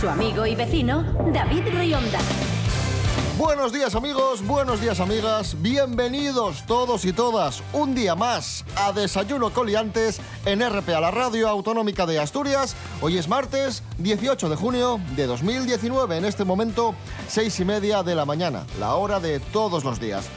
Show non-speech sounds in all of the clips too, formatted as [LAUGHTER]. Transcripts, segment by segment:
Su amigo y vecino, David Rionda. Buenos días amigos, buenos días amigas, bienvenidos todos y todas un día más a Desayuno Coliantes en RPA, la radio autonómica de Asturias. Hoy es martes 18 de junio de 2019, en este momento seis y media de la mañana, la hora de todos los días.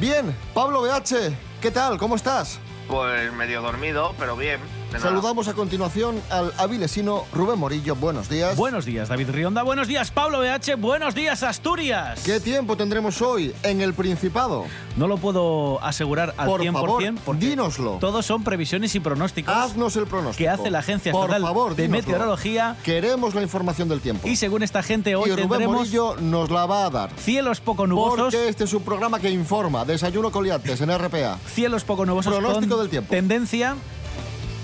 Bien, Pablo BH, ¿qué tal? ¿Cómo estás? Pues medio dormido, pero bien. De nada. Saludamos a continuación al avilesino Rubén Morillo, buenos días. Buenos días, David Rionda. Buenos días, Pablo BH. Buenos días, Asturias. ¿Qué tiempo tendremos hoy en el Principado? No lo puedo asegurar al Por 100%, favor, porque dínoslo. todos son previsiones y pronósticos Haznos el pronóstico. que hace la Agencia Por Estatal favor, de dínoslo. Meteorología. Queremos la información del tiempo. Y según esta gente, hoy y Rubén tendremos Morillo nos la va a dar. cielos poco nubosos. Porque este es un programa que informa. Desayuno Coliantes en RPA. Cielos poco nubosos Pronóstico con del tiempo. tendencia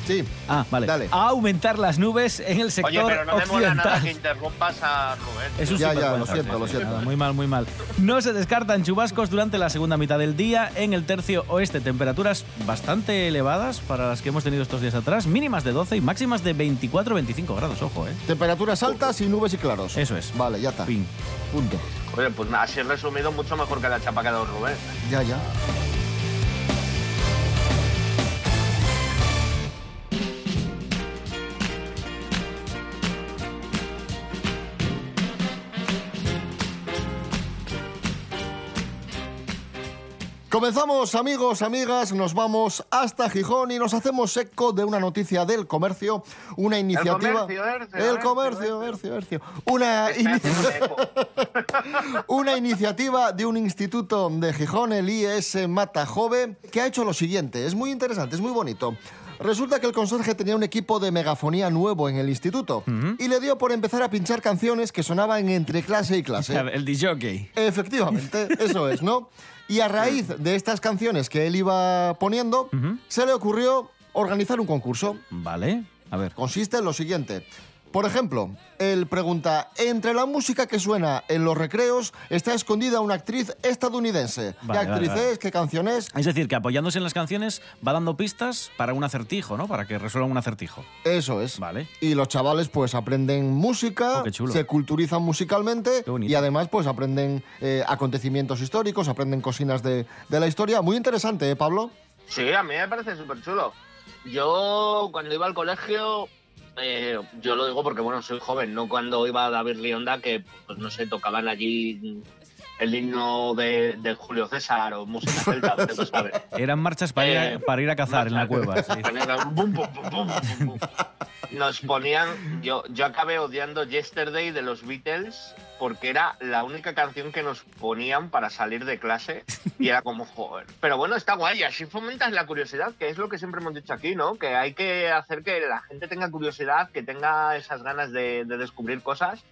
Sí. ah, vale, Dale. a aumentar las nubes en el sector Oye, pero no me mola nada occidental. que interrumpas a Rubén. Es un Ya, ya, lo siento, lo siento. nada, Muy mal, muy mal. No se descartan chubascos durante la segunda mitad del día en el tercio oeste. Temperaturas bastante elevadas para las que hemos tenido estos días atrás. Mínimas de 12 y máximas de 24-25 grados, ojo, ¿eh? Temperaturas altas y nubes y claros. Eso es. Vale, ya está. Fin. Punto. Oye, pues nada, así resumido mucho mejor que la chapa que ha dado Rubén. Ya, ya. Comenzamos amigos, amigas, nos vamos hasta Gijón y nos hacemos eco de una noticia del comercio, una iniciativa... comercio, Ercio, El Ercio, comercio, Ercio, Ercio. Una, [LAUGHS] [LAUGHS] una iniciativa de un instituto de Gijón, el IES Matajove, que ha hecho lo siguiente. Es muy interesante, es muy bonito. Resulta que el conserje tenía un equipo de megafonía nuevo en el instituto y le dio por empezar a pinchar canciones que sonaban entre clase y clase. [LAUGHS] El DJ. Efectivamente, eso es, ¿no? Y a raíz de estas canciones que él iba poniendo, se le ocurrió organizar un concurso. Vale. A ver. Consiste en lo siguiente. Por ejemplo, él pregunta, entre la música que suena en los recreos está escondida una actriz estadounidense. Vale, ¿Qué actriz vale. es? ¿Qué canción es? Es decir, que apoyándose en las canciones va dando pistas para un acertijo, ¿no? Para que resuelvan un acertijo. Eso es. Vale. Y los chavales pues aprenden música, Oh, se culturizan musicalmente y además pues aprenden eh, acontecimientos históricos, aprenden cocinas de, de la historia. Muy interesante, ¿eh, Pablo? Sí, a mí me parece súper chulo. Yo, cuando iba al colegio, eh, yo lo digo porque, bueno, soy joven, no cuando iba a David Rionda, que, pues no sé, tocaban allí el himno de, de Julio César o música celta, saber. [LAUGHS] Eran marchas para, ir, a, Eh, para ir a cazar en la cueva. sí. Bum, bum, bum. Nos ponían, yo, yo acabé odiando Yesterday de los Beatles porque era la única canción que nos ponían para salir de clase y era como, joder. Pero bueno, está guay, así fomentas la curiosidad, que es lo que siempre hemos dicho aquí, ¿no? Que hay que hacer que la gente tenga curiosidad, que tenga esas ganas de, de descubrir cosas.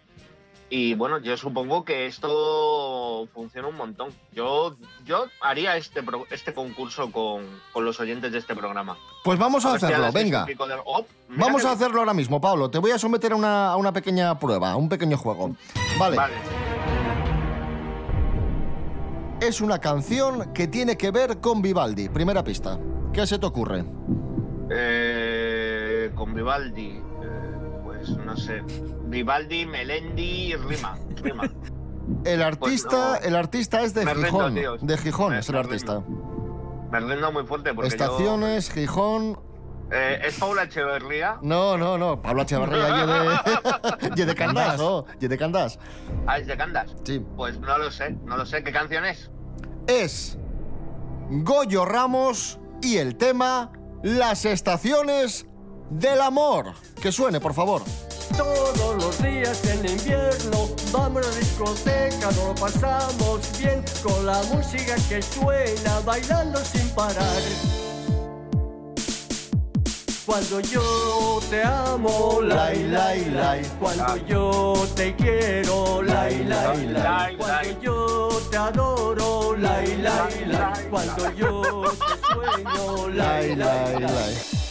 Y bueno, yo supongo que esto funciona un montón. Yo, yo haría este, pro- este concurso con, con los oyentes de este programa. Pues vamos a hacerlo, venga. Oh, Vamos que- a hacerlo ahora mismo, Pablo. Te voy a someter a una, a una pequeña prueba, a un pequeño juego. Vale. Vale. Es una canción que tiene que ver con Vivaldi. Primera pista. ¿Qué se te ocurre? Eh, con Vivaldi. Pues no sé. Vivaldi, Melendi, Rima. Rima. [LAUGHS] El artista, no. el artista es de rindo, Gijón. tío. De Gijón Me- es el artista. Me rindo muy fuerte porque Estaciones, Gijón. Eh, ¿Es Paula Echeverría? No, no, no. Pablo Echevarría y de, [LAUGHS] y de Candás, ¿no? Y de Candás. Ah, es de Candas. Sí. Pues no lo sé, no lo sé. ¿Qué canción es? Es Goyo Ramos y el tema Las estaciones del amor. Que suene, por favor. Todos los días en invierno vamos a la discoteca, nos lo pasamos bien con la música que suena, bailando sin parar. Cuando yo te amo, lai, lai, lai. Cuando yo te quiero, lai, lai, lai. Cuando yo te adoro, lai, lai, lai. Cuando yo te sueño, lai, lai, lai.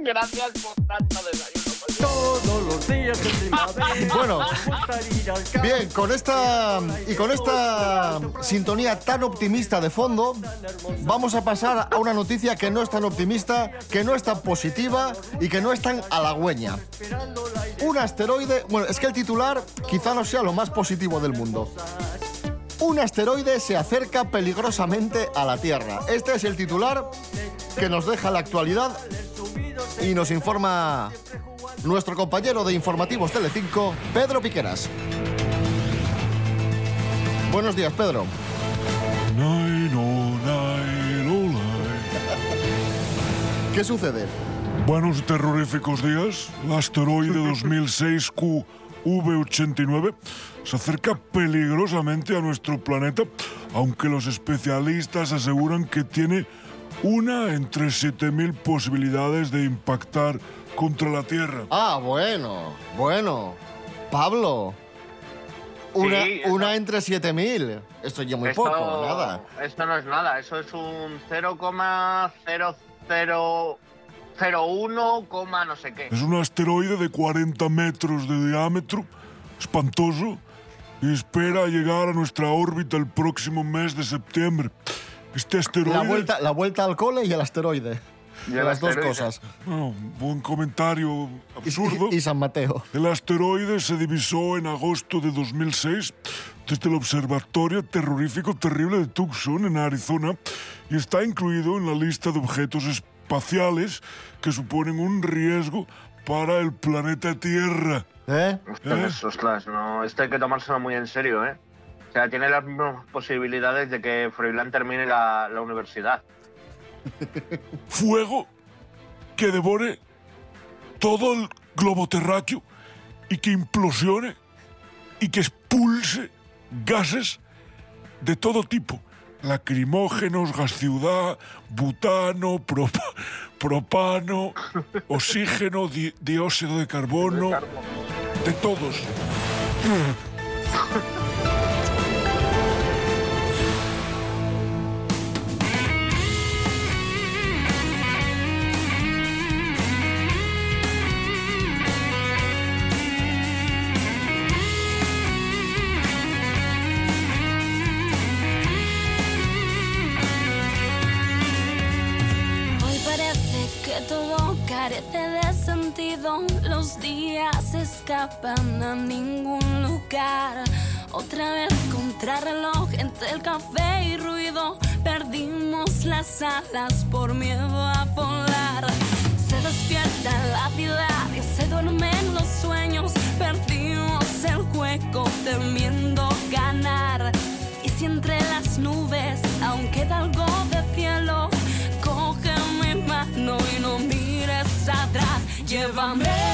Gracias por tanto desayuno. Todos los días de primavera. Bueno. Bien, con esta y con esta sintonía tan optimista de fondo, vamos a pasar a una noticia que no es tan optimista, que no es tan positiva y que no es tan halagüeña. Un asteroide, bueno, es que el titular quizá no sea lo más positivo del mundo. Un asteroide se acerca peligrosamente a la Tierra. Este es el titular que nos deja la actualidad y nos informa nuestro compañero de Informativos Telecinco, Pedro Piqueras. Buenos días, Pedro. ¿Qué sucede? Buenos terroríficos días. El asteroide 2006 QV89 se acerca peligrosamente a nuestro planeta, aunque los especialistas aseguran que tiene una entre 7.000 posibilidades de impactar contra la Tierra. Ah, bueno, bueno. Pablo. Una, Sí, eso- una entre 7000. Esto ya muy poco, nada. Esto no es nada, eso es un 0,0001, coma no sé qué. Es un asteroide de 40 metros de diámetro, espantoso, y espera llegar a nuestra órbita el próximo mes de septiembre. Este asteroide... La vuelta, la vuelta al cole y el asteroide. Y el Las dos asteroide. cosas. Bueno, buen comentario Y, absurdo. y- y San Mateo. El asteroide se divisó en agosto de 2006 desde el Observatorio Terrorífico Terrible de Tucson, en Arizona, y está incluido en la lista de objetos espaciales que suponen un riesgo para el planeta Tierra. ¿Eh? Ostras, ostras, no, esto hay que tomárselo muy en serio, ¿eh? Sea, tiene las mismas posibilidades de que Froilán termine la, la universidad. Fuego que devore todo el globo terráqueo y que implosione y que expulse gases de todo tipo. Lacrimógenos, gas ciudad, butano, propa- propano, [LAUGHS] oxígeno, di- dióxido de carbono, de todos. [LAUGHS] escapan a ningún lugar. Otra vez contrarreloj entre el café y ruido. Perdimos las alas por miedo a volar. Se despierta la ciudad y se duermen los sueños. Perdimos el juego temiendo ganar. Y si entre las nubes aún queda algo de cielo, coge mano y no mires atrás. Llévame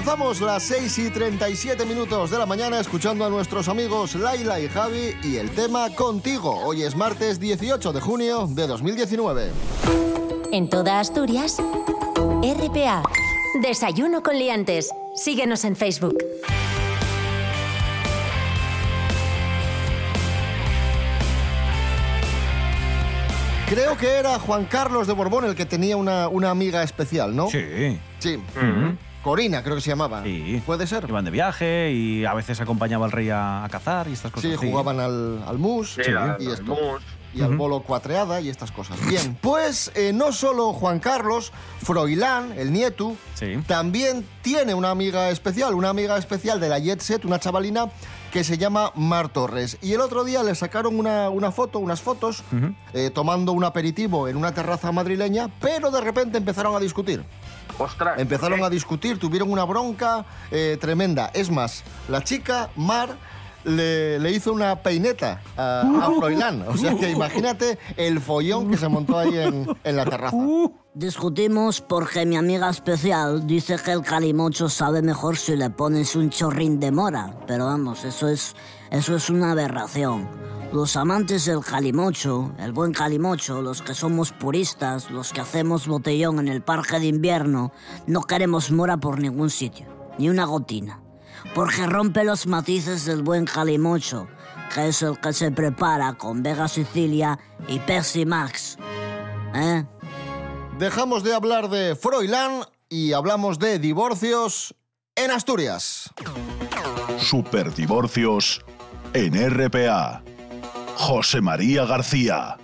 Alcanzamos las 6 y 37 minutos de la mañana escuchando a nuestros amigos Laila y Javi y el tema Contigo. Hoy es martes 18 de junio de 2019. En toda Asturias, RPA. Desayuno con liantes. Síguenos en Facebook. Creo que era Juan Carlos de Borbón el que tenía una, una amiga especial, ¿no? Sí. Sí. Corina, creo que se llamaba. Sí. ¿Puede ser? Iban de viaje y a veces acompañaba al rey a, a cazar y estas cosas. Sí, jugaban al, al mus Sí, y el esto. mus. y al bolo cuatreada y estas cosas. Bien, pues eh, no solo Juan Carlos, Froilán, el nieto, Sí. también tiene una amiga especial, una amiga especial de la Jet Set, una chavalina que se llama Mar Torres. Y el otro día le sacaron una, una foto, unas fotos, eh, tomando un aperitivo en una terraza madrileña, pero de repente empezaron a discutir. Ostras. Empezaron ¿eh? a discutir, tuvieron una bronca eh, tremenda. Es más, la chica, Mar, le, le hizo una peineta a, a [LAUGHS] Froilán. O sea que imagínate el follón que se montó ahí en, en la terraza. Discutimos porque mi amiga especial dice que el calimocho sabe mejor si le pones un chorrín de mora. Pero vamos, eso es, eso es una aberración. Los amantes del calimocho, el buen calimocho, los que somos puristas, los que hacemos botellón en el parque de invierno, no queremos mora por ningún sitio, ni una gotina. Porque rompe los matices del buen calimocho, que es el que se prepara con Vega Sicilia y Pepsi Max. ¿Eh? Dejamos de hablar de Froilán y hablamos de divorcios en Asturias. Superdivorcios en RPA. José María García.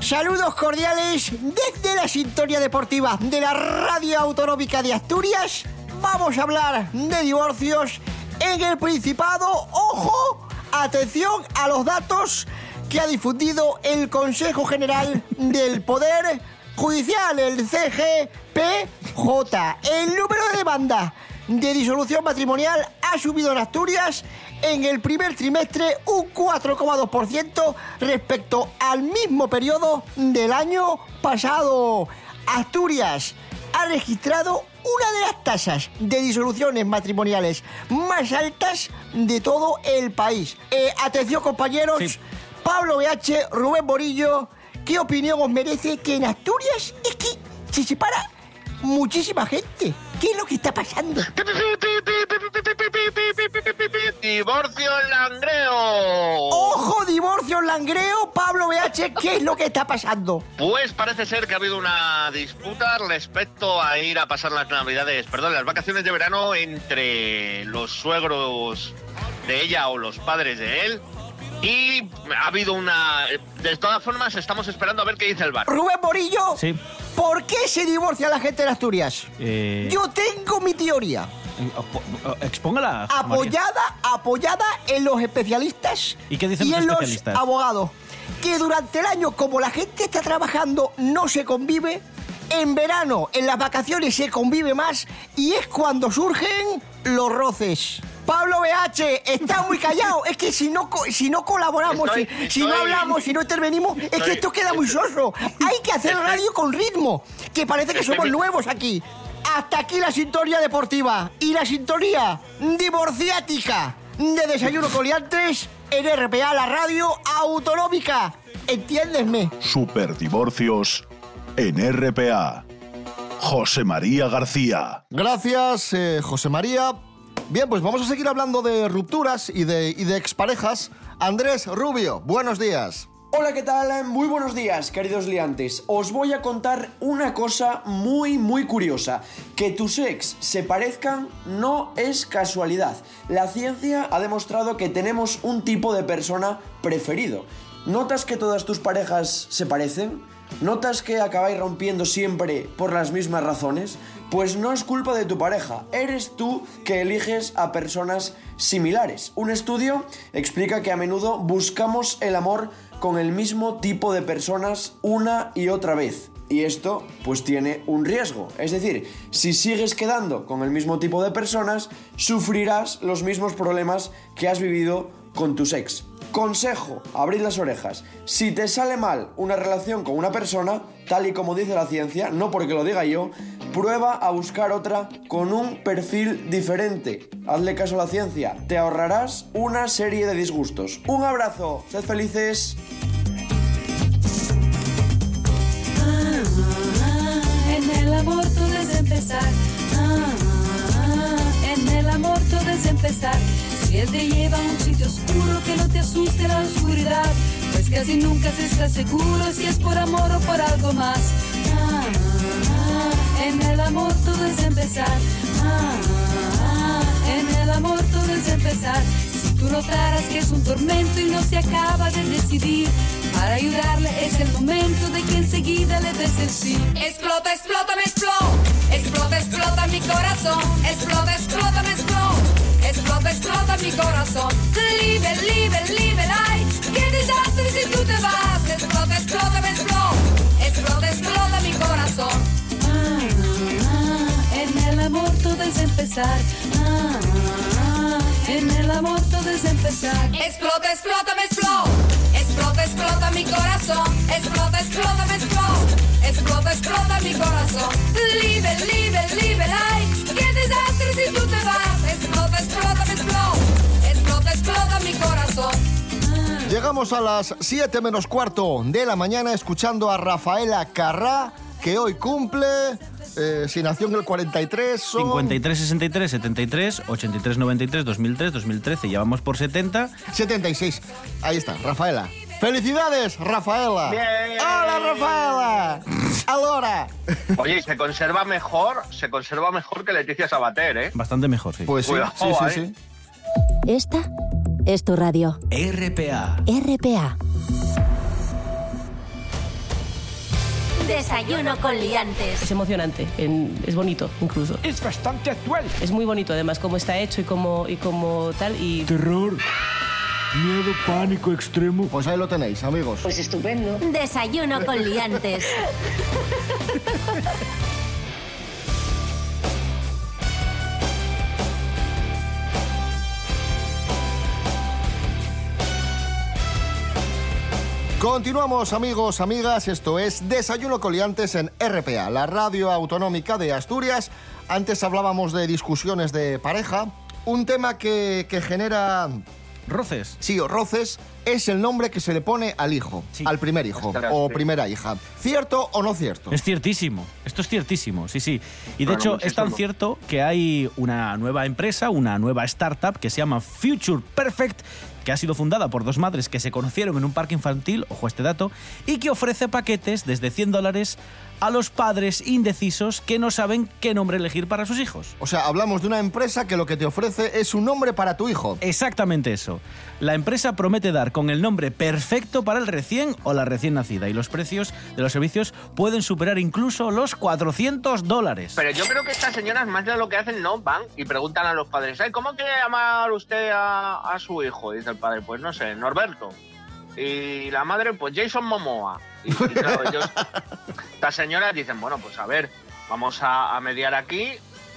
Saludos cordiales desde la sintonía deportiva de la Radio Autonómica de Asturias. Vamos a hablar de divorcios en el Principado. Ojo, atención a los datos que ha difundido el Consejo General del Poder Judicial, el CGPJ. El número de demandas de disolución matrimonial ha subido en Asturias en el primer trimestre un 4,2% respecto al mismo periodo del año pasado. Asturias ha registrado una de las tasas de disoluciones matrimoniales más altas de todo el país. Eh, atención compañeros, Sí. Pablo BH, Rubén Borillo, ¿qué opinión os merece que en Asturias es que se separa muchísima gente? ¿Qué es lo que está pasando? Divorcio en Langreo. ¡Ojo, divorcio en Langreo! Pablo BH, ¿qué es lo que está pasando? Pues parece ser que ha habido una disputa respecto a ir a pasar las navidades, perdón, las vacaciones de verano entre los suegros de ella o los padres de él. Y ha habido una... De todas formas, estamos esperando a ver qué dice el bar. Rubén Borillo, Sí. ¿por qué se divorcia la gente en Asturias? Eh, Yo tengo mi teoría. Eh, po- eh, Expóngala. María. apoyada, apoyada en los especialistas ¿Y qué dicen y los en especialistas? los abogados. Que durante el año, como la gente está trabajando, no se convive. En verano, en las vacaciones, se convive más y es cuando surgen los roces. Pablo BH, está muy callado. [LAUGHS] Es que si no, si no colaboramos, Estoy- si, si no hablamos, si no intervenimos, es que esto queda muy soso. Hay que hacer radio con ritmo, que parece que somos nuevos aquí. Hasta aquí la sintonía deportiva y la sintonía divorciática de Desayuno Coliantes en RPA, la radio autonómica. Entiéndesme. Superdivorcios en RPA. José María García. Gracias, eh, José María. Bien, pues vamos a seguir hablando de rupturas y de, y de exparejas. Andrés Rubio, buenos días. Hola, ¿qué tal? Muy buenos días, queridos liantes. Os voy a contar una cosa muy, muy curiosa. Que tus ex se parezcan no es casualidad. La ciencia ha demostrado que tenemos un tipo de persona preferido. ¿Notas que todas tus parejas se parecen? ¿Notas que acabáis rompiendo siempre por las mismas razones? Pues no es culpa de tu pareja, eres tú que eliges a personas similares. Un estudio explica que a menudo buscamos el amor con el mismo tipo de personas una y otra vez. Y esto pues tiene un riesgo. Es decir, si sigues quedando con el mismo tipo de personas, sufrirás los mismos problemas que has vivido con tus ex. Consejo, abrid las orejas. Si te sale mal una relación con una persona, tal y como dice la ciencia, no porque lo diga yo, prueba a buscar otra con un perfil diferente. Hazle caso a la ciencia, te ahorrarás una serie de disgustos. Un abrazo, sed felices. En el amor todo es empezar. En el amor todo es empezar. Si él te lleva a un sitio oscuro que no te asuste la oscuridad, pues casi nunca se está seguro si es por amor o por algo más. En el amor todo es empezar. Ah, en el amor todo es empezar. Si tú notaras que es un tormento y no se acaba de decidir, para ayudarle es el momento de que enseguida le des el sí. Explota, explota, me explota. Explota, explota mi corazón. Explota, explota, me explota. Explota, explota mi corazón. Libre, libre, libre, ay. Qué desastre si tú te vas. Explota, explota, me explota. Explota, explota mi corazón. En el amor todo es empezar. Ah, En el amor todo es empezar. Explota, explota, me explota. Explota, explota mi corazón. Explota, explota, me explota. Explota, explota mi corazón. Libre, libre, libre, ay. Qué desastre si tú te vas. Explota, explota, me explota. Explota, explota mi corazón. Llegamos a las 7 menos cuarto de la mañana escuchando a Rafaela Carrá, que hoy cumple, eh, si nació en el 43, son... 53, 63, 73, 83, 93, 2003, 2013. Ya vamos por 70. 76. Ahí está, Rafaela. ¡Felicidades, Rafaela! Bien. ¡Hola, Rafaela! ¡Ahora! Oye, y se conserva mejor, se conserva mejor que Leticia Sabater, ¿eh? Bastante mejor, sí. Pues sí, Cuidado, sí, sí, ¿eh? sí. Esta es tu radio. RPA. RPA. Desayuno con liantes. Es emocionante, en- es bonito incluso. Es bastante actual. Es muy bonito además cómo está hecho y cómo, y cómo tal. Y Terror, miedo, pánico extremo. Pues ahí lo tenéis, amigos. pues estupendo. Desayuno con liantes. [LAUGHS] Continuamos, amigos, amigas. Esto es Desayuno Coliantes en RPA, la radio autonómica de Asturias. Antes hablábamos de discusiones de pareja. Un tema que, que genera. Roces. Sí, o roces es el nombre que se le pone al hijo, al primer hijo o primera hija. ¿Cierto o no cierto? Es ciertísimo. Esto es ciertísimo, sí, sí. Y de Bueno, hecho es tan cierto que hay una nueva empresa, una nueva startup que se llama Future Perfect, que ha sido fundada por dos madres que se conocieron en un parque infantil, ojo este dato, y que ofrece paquetes desde 100 dólares a los padres indecisos que no saben qué nombre elegir para sus hijos. O sea, hablamos de una empresa que lo que te ofrece es un nombre para tu hijo. Exactamente eso. La empresa promete dar con el nombre perfecto para el recién o la recién nacida y los precios de los servicios pueden superar incluso los 400 dólares. Pero yo creo que estas señoras más de lo que hacen no van y preguntan a los padres, "Ay, ¿cómo quiere llamar usted a, a su hijo? Y dice el padre, pues no sé, Norberto. Y la madre, pues Jason Momoa. Y, y claro, ellos, [LAUGHS] estas señoras dicen, bueno, pues a ver, vamos a, mediar aquí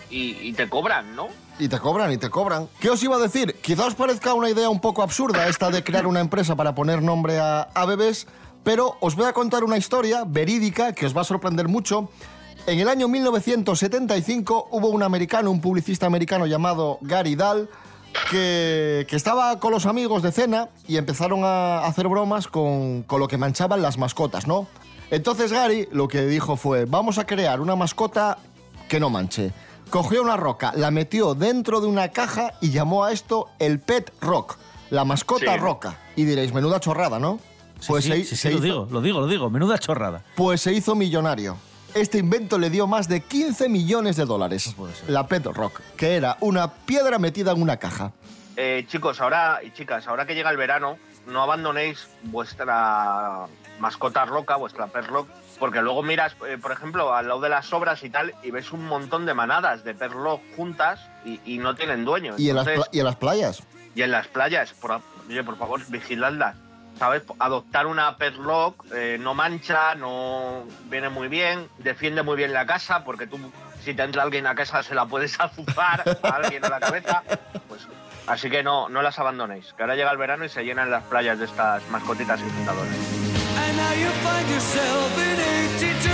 y, te cobran, ¿no? Y te cobran, y te cobran. ¿Qué os iba a decir? Quizá os parezca una idea un poco absurda esta de crear una empresa para poner nombre a, bebés, pero os voy a contar una historia verídica que os va a sorprender mucho. En el año 1975 hubo un americano, un publicista americano llamado Gary Dahl, que, estaba con los amigos de cena y empezaron a hacer bromas con lo que manchaban las mascotas, ¿no? Entonces Gary lo que dijo fue, vamos a crear una mascota que no manche. Cogió una roca, la metió dentro de una caja y llamó a esto el Pet Rock, la mascota Sí. roca. Y diréis, menuda chorrada, ¿no? Pues sí, se- sí, sí, se lo hizo- digo, lo digo, lo digo. Menuda chorrada. Pues se hizo millonario. Este invento le dio más de 15 millones de dólares. La Pet Rock, que era una piedra metida en una caja. Eh, chicos, ahora y chicas, ahora que llega el verano, no abandonéis vuestra mascota roca, vuestra pet rock, porque luego miras, eh, por ejemplo, al lado de las obras y tal, y ves un montón de manadas de pet rock juntas y, y no tienen dueño. Y en, las, y en las playas. y en las playas, por, oye, por favor, vigiladlas. ¿Sabes? Adoptar una pet rock eh, no mancha, no viene muy bien, defiende muy bien la casa, porque tú, si te entra alguien a casa, se la puedes [LAUGHS] azuzar a alguien en la cabeza. Pues, así que no, no las abandonéis, que ahora llega el verano y se llenan las playas de estas mascotitas infundadoras. And now you find yourself in 82.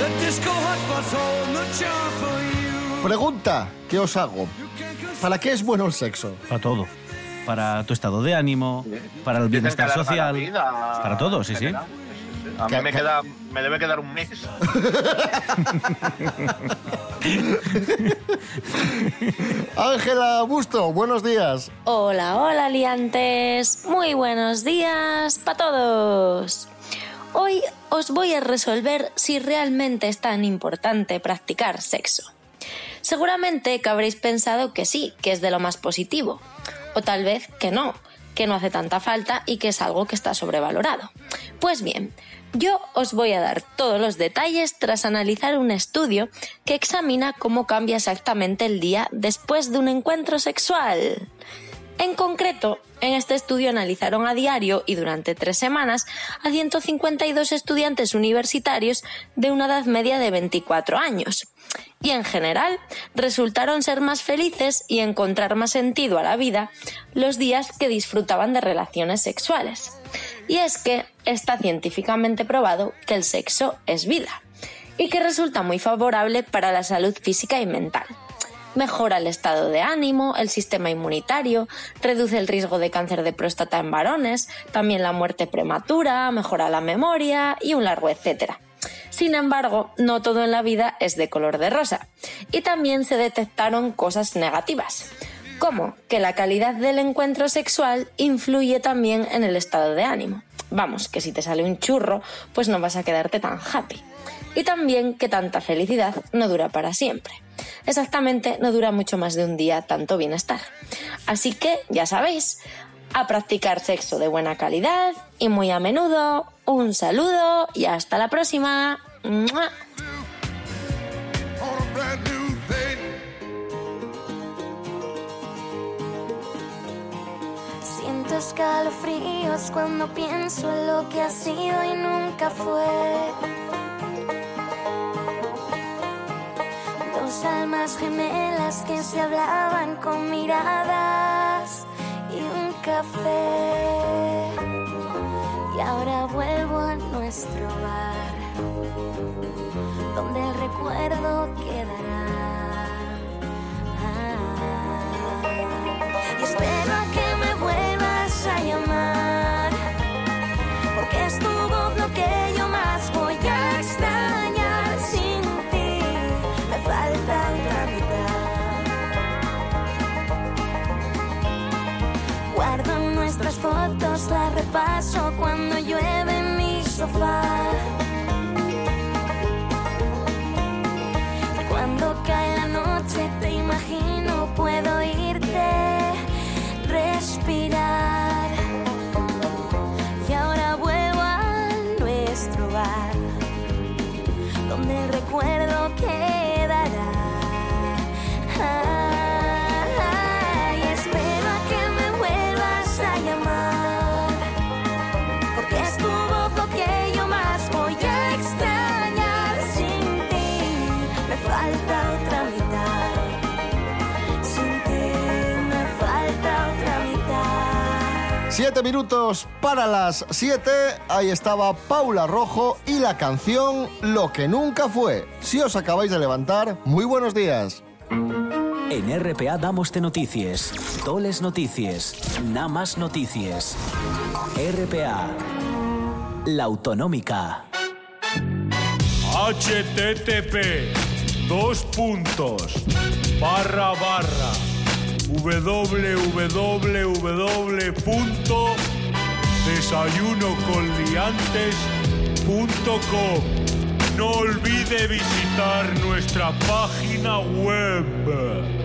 The disco hotspot's holding the charm for you. Pregunta que os hago. ¿Para qué es bueno el sexo? Para todo. Para tu estado de ánimo, para el bienestar social. vida, Para todo, sí, sí. A mí me, que- queda, me debe quedar un mes. [LAUGHS] Ángela Busto, buenos días. Hola, hola liantes. Muy buenos días para todos. Hoy os voy a resolver si realmente es tan importante practicar sexo. Seguramente que habréis pensado que sí, que es de lo más positivo. O tal vez que no, que no hace tanta falta y que es algo que está sobrevalorado. Pues bien, yo os voy a dar todos los detalles tras analizar un estudio que examina cómo cambia exactamente el día después de un encuentro sexual. En concreto, en este estudio analizaron a diario y durante tres semanas a 152 estudiantes universitarios de una edad media de 24 años. Y en general, resultaron ser más felices y encontrar más sentido a la vida los días que disfrutaban de relaciones sexuales. Y es que está científicamente probado que el sexo es vida y que resulta muy favorable para la salud física y mental. Mejora el estado de ánimo, el sistema inmunitario, reduce el riesgo de cáncer de próstata en varones, también la muerte prematura, mejora la memoria y un largo etcétera. Sin embargo, no todo en la vida es de color de rosa y también se detectaron cosas negativas, como que la calidad del encuentro sexual influye también en el estado de ánimo. Vamos, que si te sale un churro, pues no vas a quedarte tan happy. Y también que tanta felicidad no dura para siempre. Exactamente, no dura mucho más de un día tanto bienestar. Así que, ya sabéis, a practicar sexo de buena calidad y muy a menudo. Un saludo y hasta la próxima. Siento escalofríos cuando pienso en lo que ha sido y nunca fue. Almas gemelas que se hablaban con miradas y un café. Y ahora vuelvo a nuestro bar, donde el recuerdo quedará. Las repaso cuando llueve en mi sofá. Siete minutos para las siete. Ahí estaba Paula Rojo y la canción Lo que nunca fue. Si os acabáis de levantar, muy buenos días. En RPA damos de noticias, toles noticias, nada más noticias. RPA, la autonómica. http dos puntos barra barra www.desayunoconliantes.com No olvide visitar nuestra página web.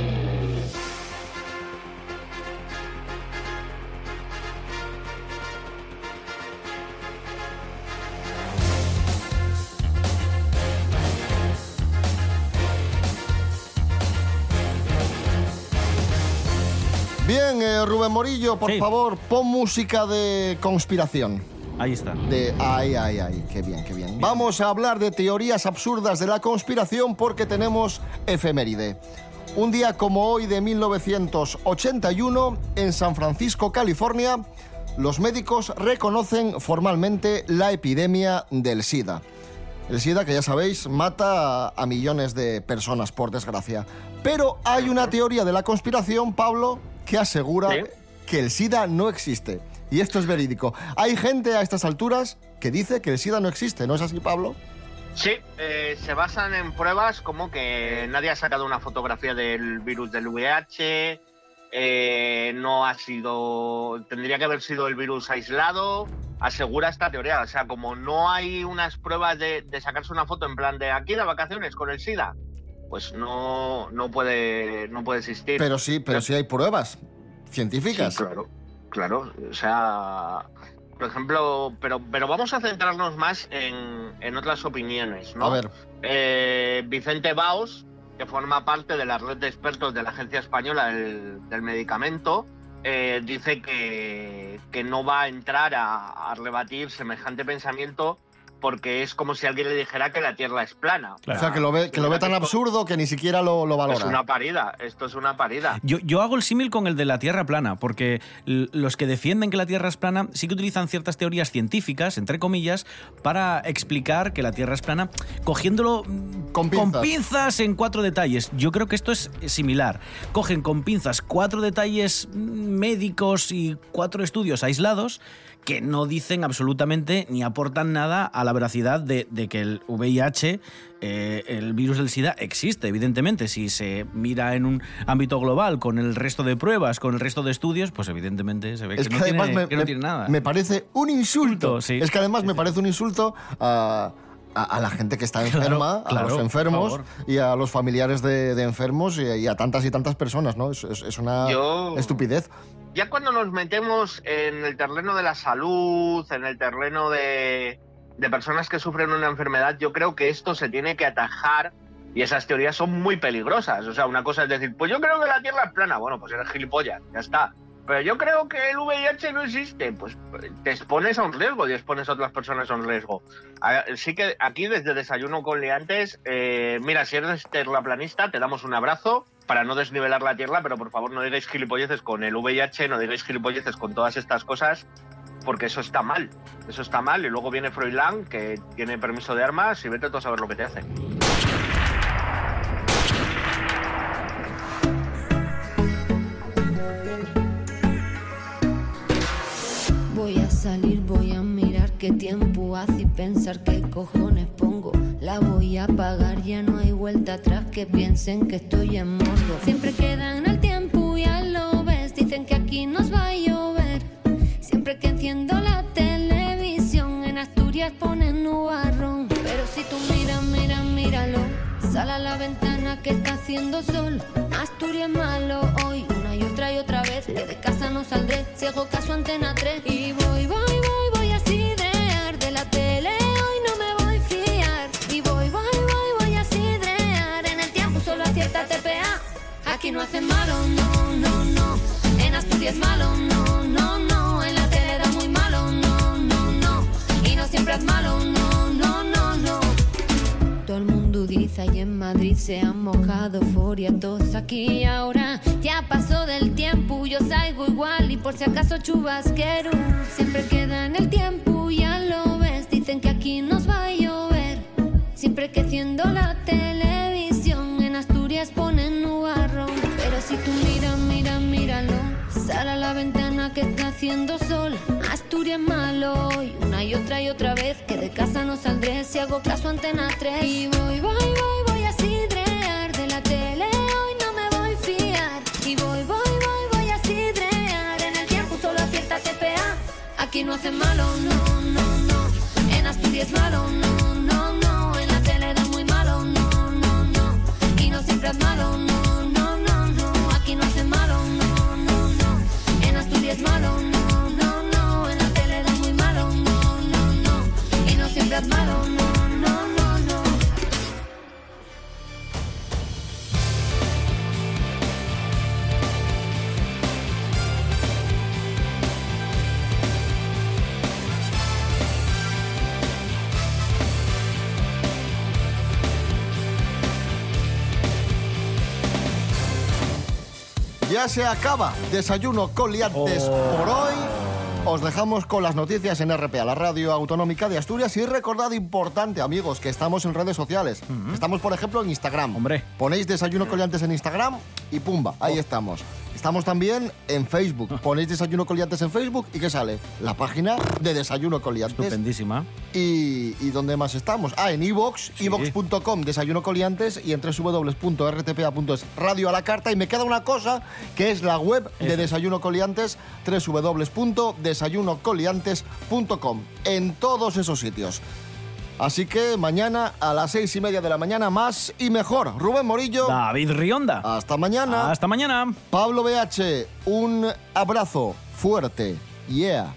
Eh, Rubén Morillo, por favor, pon música de conspiración. Ahí está. De ay, ay, ay, qué bien, qué bien. Vamos a hablar de teorías absurdas de la conspiración porque tenemos efeméride. Un día como hoy de 1981, en San Francisco, California, los médicos reconocen formalmente la epidemia del SIDA. El SIDA, que ya sabéis, mata a millones de personas, por desgracia. Pero hay una teoría de la conspiración, Pablo, que asegura que el SIDA no existe. Y esto es verídico. Hay gente a estas alturas que dice que el SIDA no existe, ¿no es así, Pablo? Sí, eh, se basan en pruebas como que nadie ha sacado una fotografía del virus del VIH, eh, no ha sido, tendría que haber sido el virus aislado, asegura esta teoría. O sea, como no hay unas pruebas de, de sacarse una foto en plan de aquí de vacaciones con el SIDA, pues no, no, puede, no puede existir. Pero sí, pero sí hay pruebas científicas. Sí, claro, claro. O sea, por ejemplo, pero, pero vamos a centrarnos más en, en otras opiniones, ¿no? A ver. Eh, Vicente Baos, que forma parte de la red de expertos de la Agencia Española del, del Medicamento, eh, dice que, que no va a entrar a, a rebatir semejante pensamiento porque es como si alguien le dijera que la Tierra es plana. O sea, que lo ve, que lo ve tan absurdo que ni siquiera lo, lo valora. Es una parida, esto es una parida. Yo, yo hago el símil con el de la Tierra plana, porque los que defienden que la Tierra es plana sí que utilizan ciertas teorías científicas, entre comillas, para explicar que la Tierra es plana, cogiéndolo mm, Con con pinzas. pinzas en cuatro detalles. Yo creo que esto es similar. Cogen con pinzas cuatro detalles mm, médicos y cuatro estudios aislados que no dicen absolutamente ni aportan nada a la veracidad de, de que el VIH, eh, el virus del SIDA, existe, evidentemente. Si se mira en un ámbito global, con el resto de pruebas, con el resto de estudios, pues evidentemente se ve Es que, que, no, además tiene, me, que no me- tiene nada. me parece un insulto. sí. Es que además me parece un insulto a, a- a la gente que está enferma, a claro, los enfermos y a los familiares de, de enfermos y, y a tantas y tantas personas, ¿no? Es, es- es una Yo- estupidez. Ya cuando nos metemos en el terreno de la salud, en el terreno de, de personas que sufren una enfermedad, yo creo que esto se tiene que atajar y esas teorías son muy peligrosas. O sea, una cosa es decir, pues yo creo que la Tierra es plana. Bueno, pues eres gilipollas, ya está. Pero yo creo que el VIH no existe. Pues te expones a un riesgo y expones a otras personas a un riesgo. A- Sí que aquí desde Desayuno con Liantes, eh, mira, si eres terraplanista, te damos un abrazo para no desnivelar la Tierra, pero por favor no digáis gilipolleces con el VIH, no digáis gilipolleces con todas estas cosas, porque eso está mal. Eso está mal. Y luego viene Froilán, que tiene permiso de armas, y vete tú a saber lo que te hace. Voy a salir, voy a qué tiempo hace y pensar qué cojones pongo. La voy a pagar, ya no hay vuelta atrás que piensen que estoy en modo. Siempre quedan el tiempo, ya lo ves. Dicen que aquí nos va a llover. Siempre que enciendo la televisión, en Asturias ponen nubarrón. Pero si tú miras, mira, míralo. Sal a la ventana que está haciendo sol. Asturias malo hoy, una y otra y otra vez. Que de casa no saldré, si hago caso antena 3. Y voy, voy, voy, Aquí no hacen malo, no, no, no. En Asturias malo, no, no, no. En la tele da muy malo, no, no, no. Y no siempre es malo, no, no, no, no. Todo el mundo dice y en Madrid se han mojado euforia todos aquí y ahora ya pasó del tiempo yo salgo igual y por si acaso chubasquero siempre queda en el tiempo ya lo ves dicen que aquí nos va a llover siempre que enciendo la televisión que está haciendo sol. Asturias malo hoy una y otra y otra vez que de casa no saldré si hago caso antena 3 y voy voy voy voy a sidrear de la tele hoy no me voy a fiar. Y voy voy voy voy a sidrear en el tiempo solo acierta TPA aquí no hacen malo no no no. En Asturias malo no no no. En la tele da muy malo no no no. Y no siempre es malo no Ya se acaba Desayuno con liantes Oh. por hoy. Os dejamos con las noticias en RPA, la radio autonómica de Asturias. Y recordad, importante, amigos, que estamos en redes sociales. Estamos, por ejemplo, en Instagram. Hombre. Ponéis Desayuno Coliantes en Instagram y pumba, ahí Oh. estamos. Estamos también en Facebook. Ponéis Desayuno Coliantes en Facebook y ¿qué sale? La página de Desayuno Coliantes. Estupendísima. ¿Y, y dónde más estamos? Ah, en iVox, iVox.com, Desayuno Coliantes y en www.rtpa.es, Radio a la Carta. Y me queda una cosa, que es la web de Eso. Desayuno Coliantes, www.desayunocoliantes.com. En todos esos sitios. Así que mañana a las seis y media de la mañana, más y mejor. Rubén Morillo. David Rionda. Hasta mañana. Hasta mañana. Pablo BH, un abrazo fuerte. Yeah.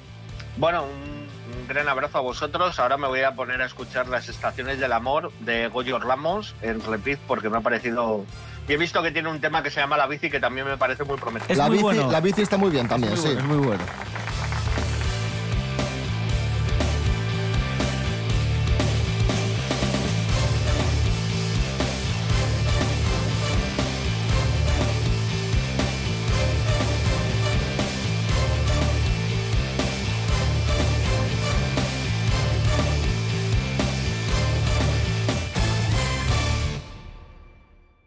Bueno, un, gran abrazo a vosotros. Ahora me voy a poner a escuchar las estaciones del amor de Goyo Ramos en repeat porque me ha parecido Y he visto que tiene un tema que se llama La bici que también me parece muy prometedor. la, bici, la bici está muy bien también, sí. Es muy bueno.